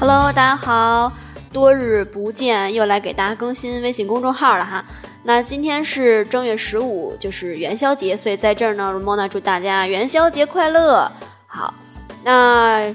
Hello，大家好，多日不见，又来给大家更新微信公众号了哈。那今天是正月十五，就是元宵节，所以在这儿呢，Ramona 祝大家元宵节快乐。好，那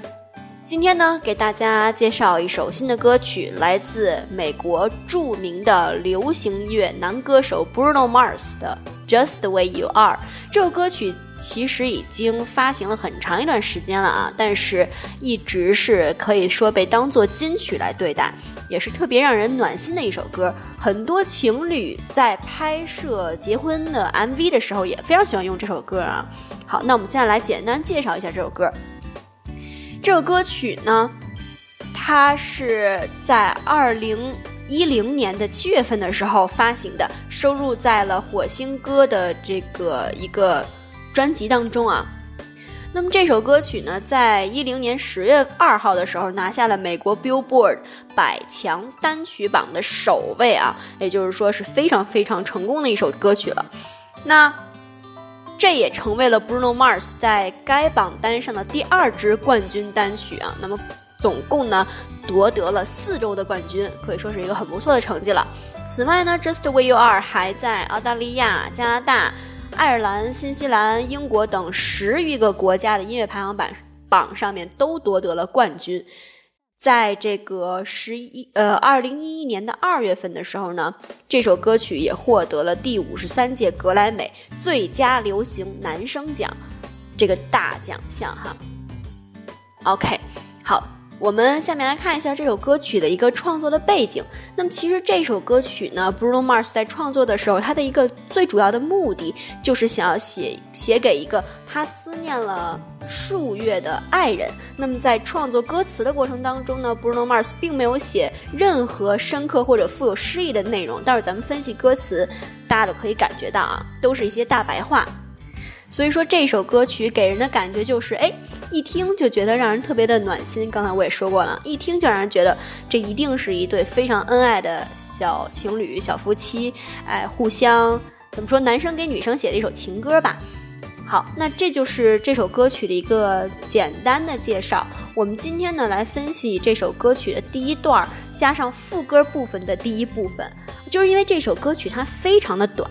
今天呢，给大家介绍一首新的歌曲，来自美国著名的流行音乐男歌手 Bruno Mars 的《Just the Way You Are》。这首歌曲其实已经发行了很长一段时间了啊，但是一直是可以说被当做金曲来对待。也是特别让人暖心的一首歌，很多情侣在拍摄结婚的 MV 的时候也非常喜欢用这首歌啊。好，那我们现在来简单介绍一下这首歌。这首歌曲呢，它是在二零一零年的七月份的时候发行的，收录在了火星哥的这个一个专辑当中啊。那么这首歌曲呢，在一零年十月二号的时候拿下了美国 Billboard 百强单曲榜的首位啊，也就是说是非常非常成功的一首歌曲了。那这也成为了 Bruno Mars 在该榜单上的第二支冠军单曲啊。那么总共呢夺得了四周的冠军，可以说是一个很不错的成绩了。此外呢，Just the Way You Are 还在澳大利亚、加拿大。爱尔兰、新西兰、英国等十余个国家的音乐排行榜榜上面都夺得了冠军。在这个十一呃二零一一年的二月份的时候呢，这首歌曲也获得了第五十三届格莱美最佳流行男声奖这个大奖项哈。OK，好。我们下面来看一下这首歌曲的一个创作的背景。那么，其实这首歌曲呢，Bruno Mars 在创作的时候，他的一个最主要的目的就是想要写写给一个他思念了数月的爱人。那么，在创作歌词的过程当中呢，Bruno Mars 并没有写任何深刻或者富有诗意的内容。待会儿咱们分析歌词，大家都可以感觉到啊，都是一些大白话。所以说这首歌曲给人的感觉就是，哎，一听就觉得让人特别的暖心。刚才我也说过了，一听就让人觉得这一定是一对非常恩爱的小情侣、小夫妻，哎，互相怎么说，男生给女生写的一首情歌吧。好，那这就是这首歌曲的一个简单的介绍。我们今天呢来分析这首歌曲的第一段儿加上副歌部分的第一部分，就是因为这首歌曲它非常的短。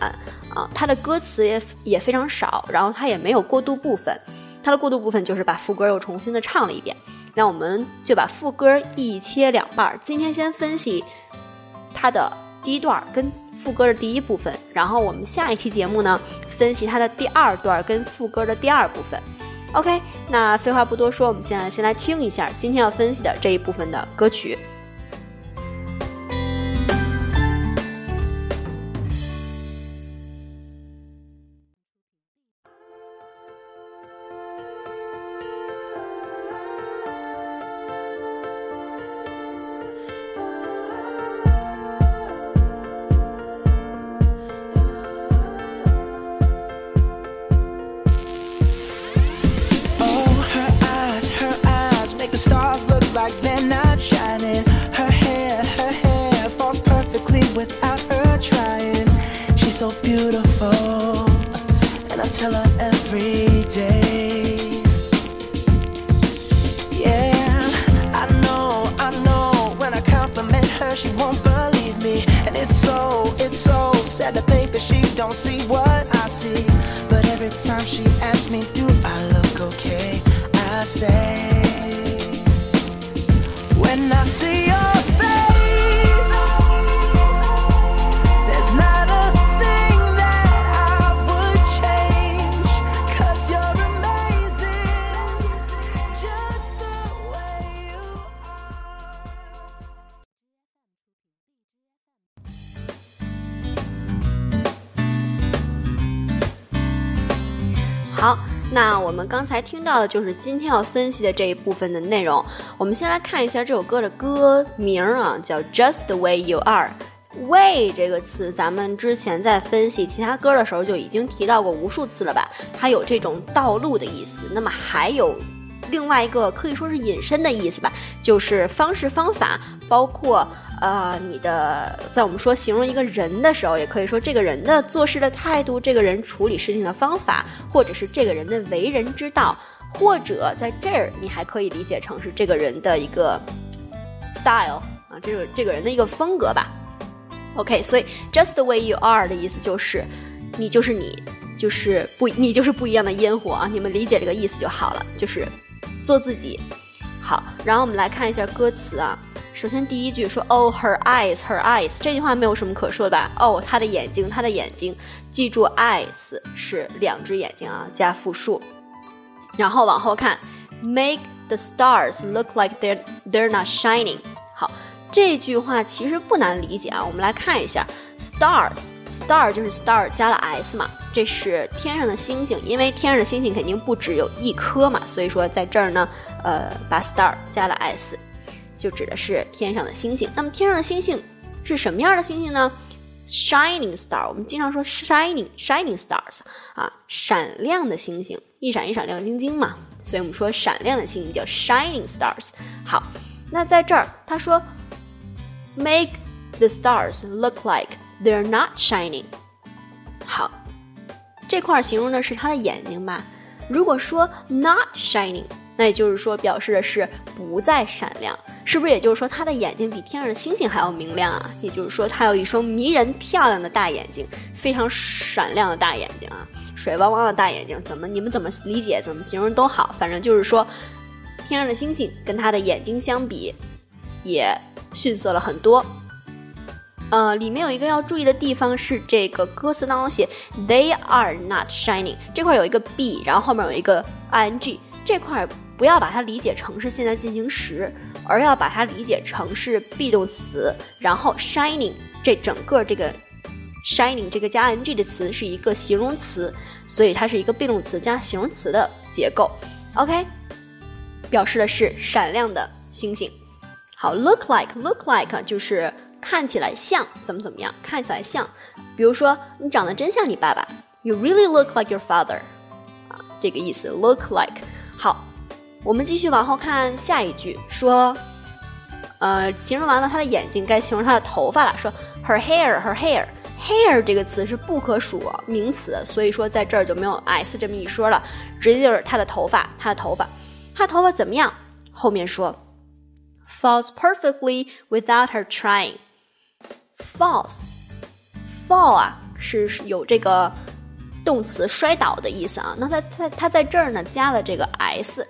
啊，它的歌词也也非常少，然后它也没有过渡部分，它的过渡部分就是把副歌又重新的唱了一遍。那我们就把副歌一切两半儿，今天先分析它的第一段跟副歌的第一部分，然后我们下一期节目呢分析它的第二段跟副歌的第二部分。OK，那废话不多说，我们现在先来听一下今天要分析的这一部分的歌曲。好，那我们刚才听到的就是今天要分析的这一部分的内容。我们先来看一下这首歌的歌名啊，叫 Just the Way You Are。way 这个词，咱们之前在分析其他歌的时候就已经提到过无数次了吧？它有这种道路的意思。那么还有另外一个可以说是引申的意思吧，就是方式方法，包括。呃，你的在我们说形容一个人的时候，也可以说这个人的做事的态度，这个人处理事情的方法，或者是这个人的为人之道，或者在这儿你还可以理解成是这个人的一个 style 啊，这个这个人的一个风格吧。OK，所以 just the way you are 的意思就是你就是你，就是不你就是不一样的烟火啊！你们理解这个意思就好了，就是做自己。好，然后我们来看一下歌词啊。首先第一句说，Oh her eyes, her eyes，这句话没有什么可说的吧？哦，她的眼睛，她的眼睛，记住 eyes 是两只眼睛啊，加复数。然后往后看，Make the stars look like they're they're not shining。好。这句话其实不难理解啊，我们来看一下，stars，star 就是 star 加了 s 嘛，这是天上的星星，因为天上的星星肯定不只有一颗嘛，所以说在这儿呢，呃，把 star 加了 s，就指的是天上的星星。那么天上的星星是什么样的星星呢？shining star，我们经常说 shining shining stars 啊，闪亮的星星，一闪一闪亮晶晶嘛，所以我们说闪亮的星星叫 shining stars。好，那在这儿他说。Make the stars look like they're not shining。好，这块形容的是他的眼睛吧？如果说 not shining，那也就是说表示的是不再闪亮，是不是？也就是说他的眼睛比天上的星星还要明亮啊？也就是说他有一双迷人漂亮的大眼睛，非常闪亮的大眼睛啊，水汪汪的大眼睛，怎么你们怎么理解怎么形容都好，反正就是说天上的星星跟他的眼睛相比，也。逊色了很多。呃，里面有一个要注意的地方是，这个歌词当中写 "They are not shining" 这块有一个 be，然后后面有一个 ing，这块不要把它理解成是现在进行时，而要把它理解成是 be 动词，然后 shining 这整个这个 shining 这个加 ing 的词是一个形容词，所以它是一个 be 动词加形容词的结构。OK，表示的是闪亮的星星。好，look like，look like 就是看起来像怎么怎么样，看起来像，比如说你长得真像你爸爸，You really look like your father，啊，这个意思，look like。好，我们继续往后看下一句，说，呃，形容完了他的眼睛，该形容他的头发了，说 her hair，her hair，hair 这个词是不可数名词，所以说在这儿就没有 s 这么一说了，直接就是他的头发，他的头发，他头发怎么样？后面说。falls perfectly without her trying. Falls, fall 啊是有这个动词摔倒的意思啊。那它它它在这儿呢加了这个 s，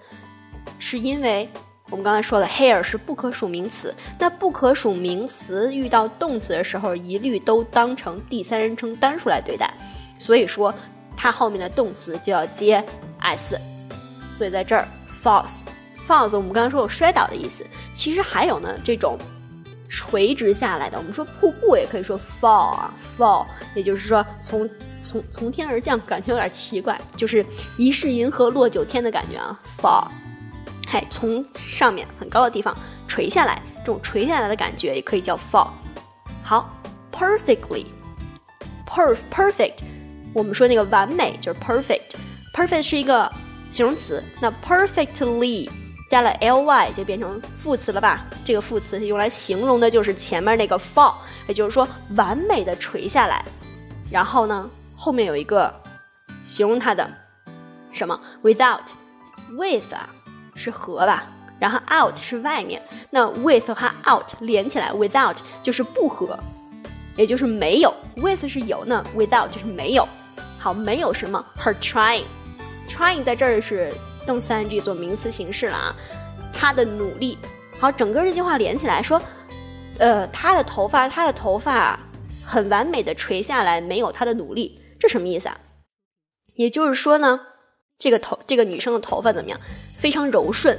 是因为我们刚才说了 hair 是不可数名词。那不可数名词遇到动词的时候，一律都当成第三人称单数来对待。所以说它后面的动词就要接 s。所以在这儿 falls。falls，我们刚才说有摔倒的意思，其实还有呢，这种垂直下来的，我们说瀑布也可以说 fall 啊，fall，也就是说从从从天而降，感觉有点奇怪，就是疑是银河落九天的感觉啊，fall，嗨，从上面很高的地方垂下来，这种垂下来的感觉也可以叫 fall。好，perfectly，perf perfect，我们说那个完美就是 perfect，perfect 是一个形容词，那 perfectly。加了 ly 就变成副词了吧？这个副词用来形容的就是前面那个 fall，也就是说完美的垂下来。然后呢，后面有一个形容它的什么？without，with 啊是和吧？然后 out 是外面，那 with 和 out 连起来，without 就是不和，也就是没有。with 是有，那 without 就是没有。好，没有什么？Her trying，trying 在这儿是。动词 ing 做名词形式了啊，他的努力。好，整个这句话连起来说，呃，他的头发，他的头发很完美的垂下来，没有他的努力，这什么意思啊？也就是说呢，这个头，这个女生的头发怎么样？非常柔顺。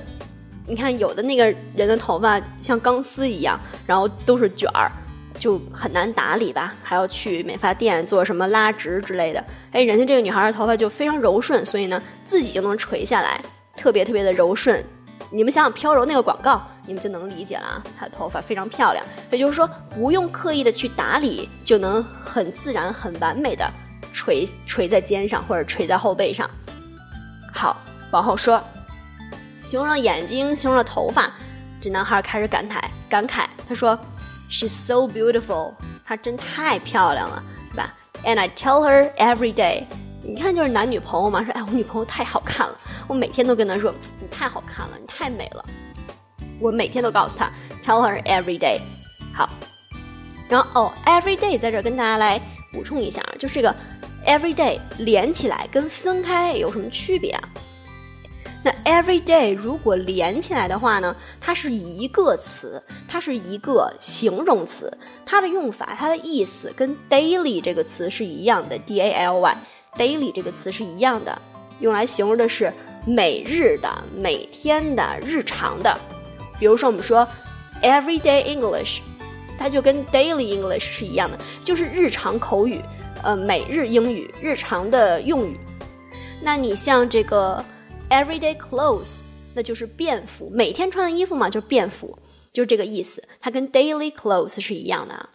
你看，有的那个人的头发像钢丝一样，然后都是卷儿。就很难打理吧，还要去美发店做什么拉直之类的。哎，人家这个女孩的头发就非常柔顺，所以呢，自己就能垂下来，特别特别的柔顺。你们想想飘柔那个广告，你们就能理解了啊。她的头发非常漂亮，也就是说不用刻意的去打理，就能很自然、很完美的垂垂在肩上或者垂在后背上。好，往后说，形容了眼睛，形容了头发，这男孩开始感慨感慨，他说。She's so beautiful，她真太漂亮了，对吧？And I tell her every day，你看就是男女朋友嘛，说哎我女朋友太好看了，我每天都跟她说你太好看了，你太美了。我每天都告诉她 tell her every day。好，然后哦，every day 在这儿跟大家来补充一下，就是这个 every day 连起来跟分开有什么区别啊？那 every day 如果连起来的话呢，它是一个词，它是一个形容词，它的用法、它的意思跟 daily 这个词是一样的，d a l y，daily 这个词是一样的，用来形容的是每日的、每天的、日常的。比如说我们说 everyday English，它就跟 daily English 是一样的，就是日常口语，呃，每日英语，日常的用语。那你像这个。Everyday clothes，那就是便服，每天穿的衣服嘛，就是便服，就是这个意思。它跟 daily clothes 是一样的啊。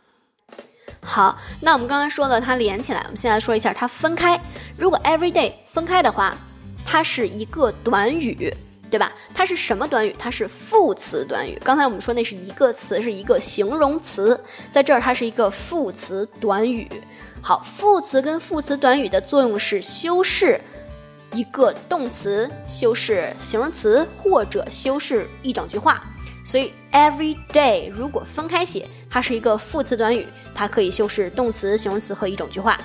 好，那我们刚刚说了它连起来，我们现在说一下它分开。如果 everyday 分开的话，它是一个短语，对吧？它是什么短语？它是副词短语。刚才我们说那是一个词，是一个形容词，在这儿它是一个副词短语。好，副词跟副词短语的作用是修饰。一个动词修饰形容词，或者修饰一整句话。所以 every day 如果分开写，它是一个副词短语，它可以修饰动词、形容词和一整句话。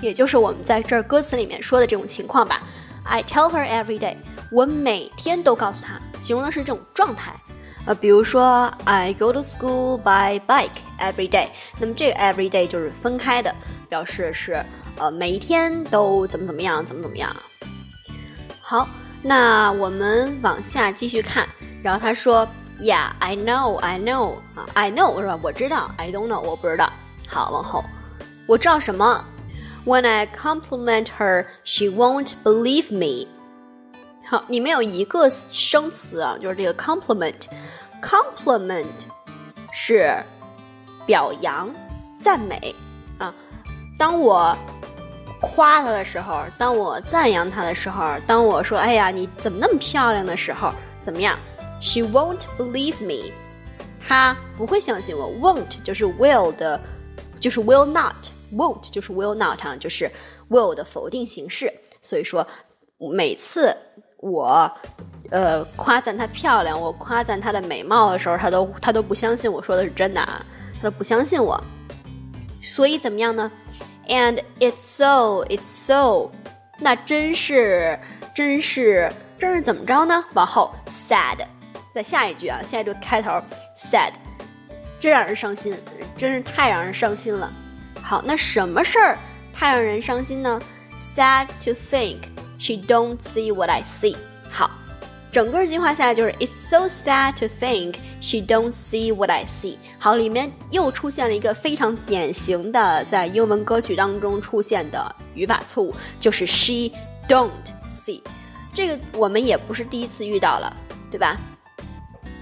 也就是我们在这儿歌词里面说的这种情况吧。I tell her every day，我每天都告诉她，形容的是这种状态。呃，比如说 I go to school by bike every day，那么这个 every day 就是分开的，表示是呃每一天都怎么怎么样，怎么怎么样。好，那我们往下继续看。然后他说：“Yeah, I know, I know 啊，I know 是吧？我知道，I don't know 我不知道。”好，往后，我知道什么？When I compliment her, she won't believe me。好，里面有一个生词啊，就是这个 compliment。compliment 是表扬、赞美啊。当我夸她的时候，当我赞扬她的时候，当我说“哎呀，你怎么那么漂亮”的时候，怎么样？She won't believe me，她不会相信我。Won't 就是 will 的，就是 will not，won't 就是 will not 啊，就是 will 的否定形式。所以说，每次我呃夸赞她漂亮，我夸赞她的美貌的时候，她都她都不相信我说的是真的啊，她都不相信我。所以怎么样呢？And it's so, it's so，那真是，真是，真是怎么着呢？往后，sad，在下一句啊，下一句开头，sad，真让人伤心，真是太让人伤心了。好，那什么事儿太让人伤心呢？Sad to think she don't see what I see。好。整个这句话下来就是 It's so sad to think she don't see what I see。好，里面又出现了一个非常典型的在英文歌曲当中出现的语法错误，就是 she don't see。这个我们也不是第一次遇到了，对吧？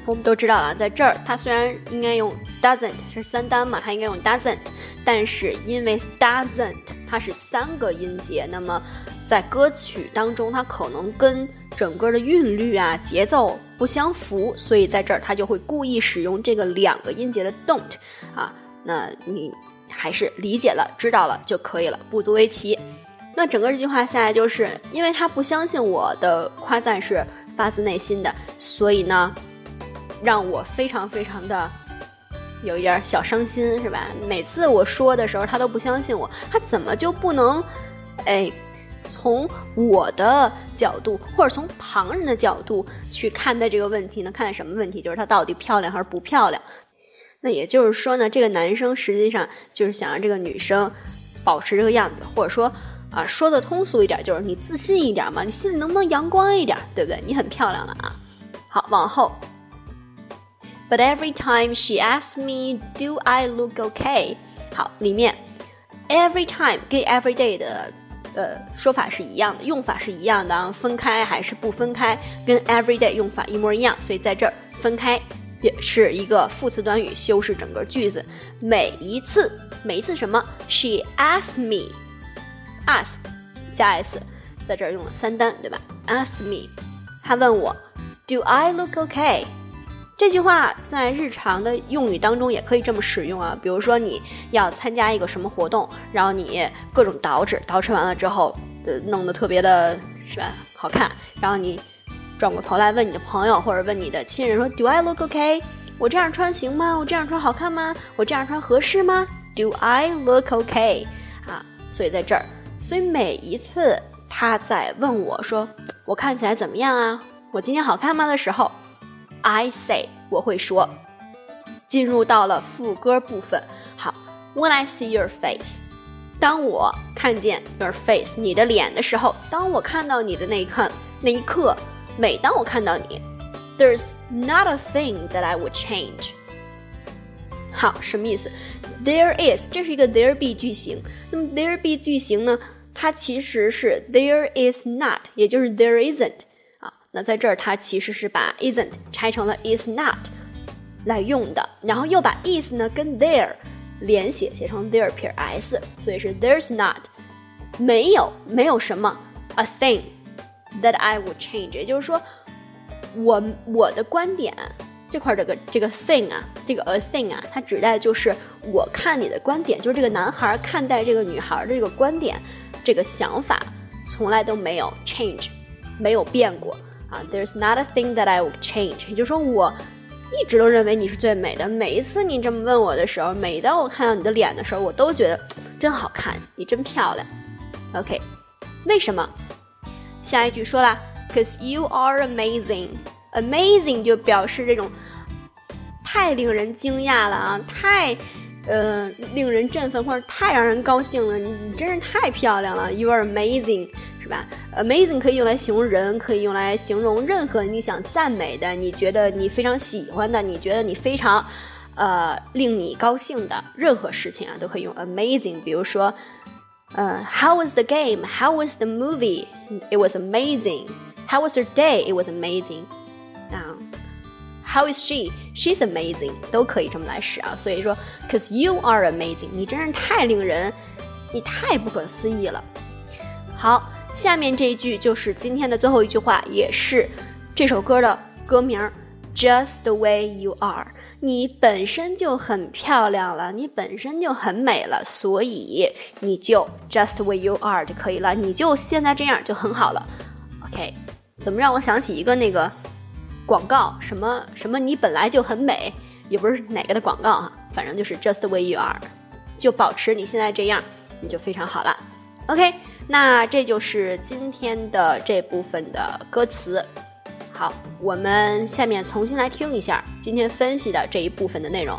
我们都知道了，在这儿它虽然应该用 doesn't 是三单嘛，它应该用 doesn't，但是因为 doesn't 它是三个音节，那么在歌曲当中它可能跟整个的韵律啊、节奏不相符，所以在这儿它就会故意使用这个两个音节的 don't 啊。那你还是理解了、知道了就可以了，不足为奇。那整个这句话下来，就是因为他不相信我的夸赞是发自内心的，所以呢，让我非常非常的有一点小伤心，是吧？每次我说的时候，他都不相信我，他怎么就不能，哎？从我的角度，或者从旁人的角度去看待这个问题呢？看待什么问题？就是她到底漂亮还是不漂亮？那也就是说呢，这个男生实际上就是想让这个女生保持这个样子，或者说啊，说的通俗一点，就是你自信一点嘛，你心里能不能阳光一点，对不对？你很漂亮了啊。好，往后。But every time she asks me, "Do I look okay?" 好，里面 every time 跟 every day 的。呃，说法是一样的，用法是一样的啊，分开还是不分开，跟 everyday 用法一模一样，所以在这儿分开也是一个副词短语，修饰整个句子。每一次，每一次什么？She asks me，ask 加 s，在这儿用了三单，对吧？Ask me，她问我，Do I look okay？这句话在日常的用语当中也可以这么使用啊，比如说你要参加一个什么活动，然后你各种捯饬，捯饬完了之后，呃，弄得特别的是吧，好看，然后你转过头来问你的朋友或者问你的亲人说，Do I look okay？我这样穿行吗？我这样穿好看吗？我这样穿合适吗？Do I look okay？啊，所以在这儿，所以每一次他在问我说我看起来怎么样啊？我今天好看吗的时候，I say 我会说，进入到了副歌部分。好，When I see your face，当我看见 your face 你的脸的时候，当我看到你的那一刻，那一刻，每当我看到你。There's not a thing that I would change。好，什么意思？There is，这是一个 there be 句型。那么 there be 句型呢？它其实是 there is not，也就是 there isn't。那在这儿，它其实是把 isn't 拆成了 is not 来用的，然后又把 is 呢跟 there 连写，写成 there 撇 s，所以是 there's not，没有没有什么 a thing that I would change，也就是说。我我的观点这块这个这个 thing 啊，这个 a thing 啊，它指代就是我看你的观点，就是这个男孩看待这个女孩的这个观点，这个想法从来都没有 change，没有变过。啊。There's not a thing that I would change，也就是说我一直都认为你是最美的。每一次你这么问我的时候，每当我看到你的脸的时候，我都觉得真好看，你真漂亮。OK，为什么？下一句说了。Cause you are amazing, amazing 就表示这种太令人惊讶了啊，太呃令人振奋或者太让人高兴了，你你真是太漂亮了，you are amazing 是吧？amazing 可以用来形容人，可以用来形容任何你想赞美的，你觉得你非常喜欢的，你觉得你非常呃令你高兴的任何事情啊，都可以用 amazing。比如说，呃，How was the game? How was the movie? It was amazing. How was her day? It was amazing. Now, how is she? She's amazing. 都可以这么来使啊。所以说，cause you are amazing，你真是太令人，你太不可思议了。好，下面这一句就是今天的最后一句话，也是这首歌的歌名，Just the way you are。你本身就很漂亮了，你本身就很美了，所以你就 just the way you are 就可以了，你就现在这样就很好了。OK。怎么让我想起一个那个广告？什么什么？你本来就很美，也不是哪个的广告哈，反正就是 just the way you are，就保持你现在这样，你就非常好了。OK，那这就是今天的这部分的歌词。好，我们下面重新来听一下今天分析的这一部分的内容。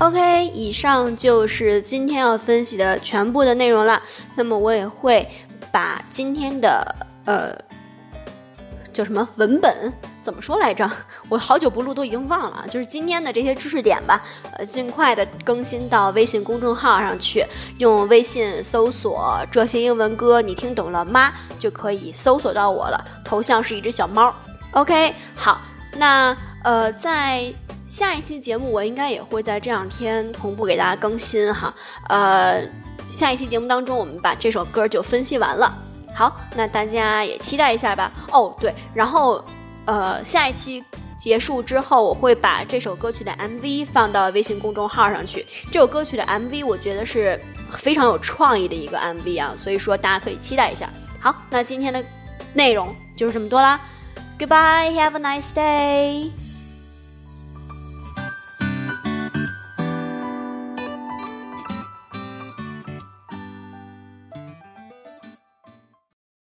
OK，以上就是今天要分析的全部的内容了。那么我也会把今天的呃叫什么文本怎么说来着？我好久不录都已经忘了。就是今天的这些知识点吧，呃，尽快的更新到微信公众号上去。用微信搜索“这些英文歌”，你听懂了吗？就可以搜索到我了。头像是一只小猫。OK，好，那呃在。下一期节目我应该也会在这两天同步给大家更新哈，呃，下一期节目当中我们把这首歌就分析完了。好，那大家也期待一下吧。哦，对，然后呃，下一期结束之后，我会把这首歌曲的 MV 放到微信公众号上去。这首歌曲的 MV 我觉得是非常有创意的一个 MV 啊，所以说大家可以期待一下。好，那今天的内容就是这么多啦。Goodbye, have a nice day.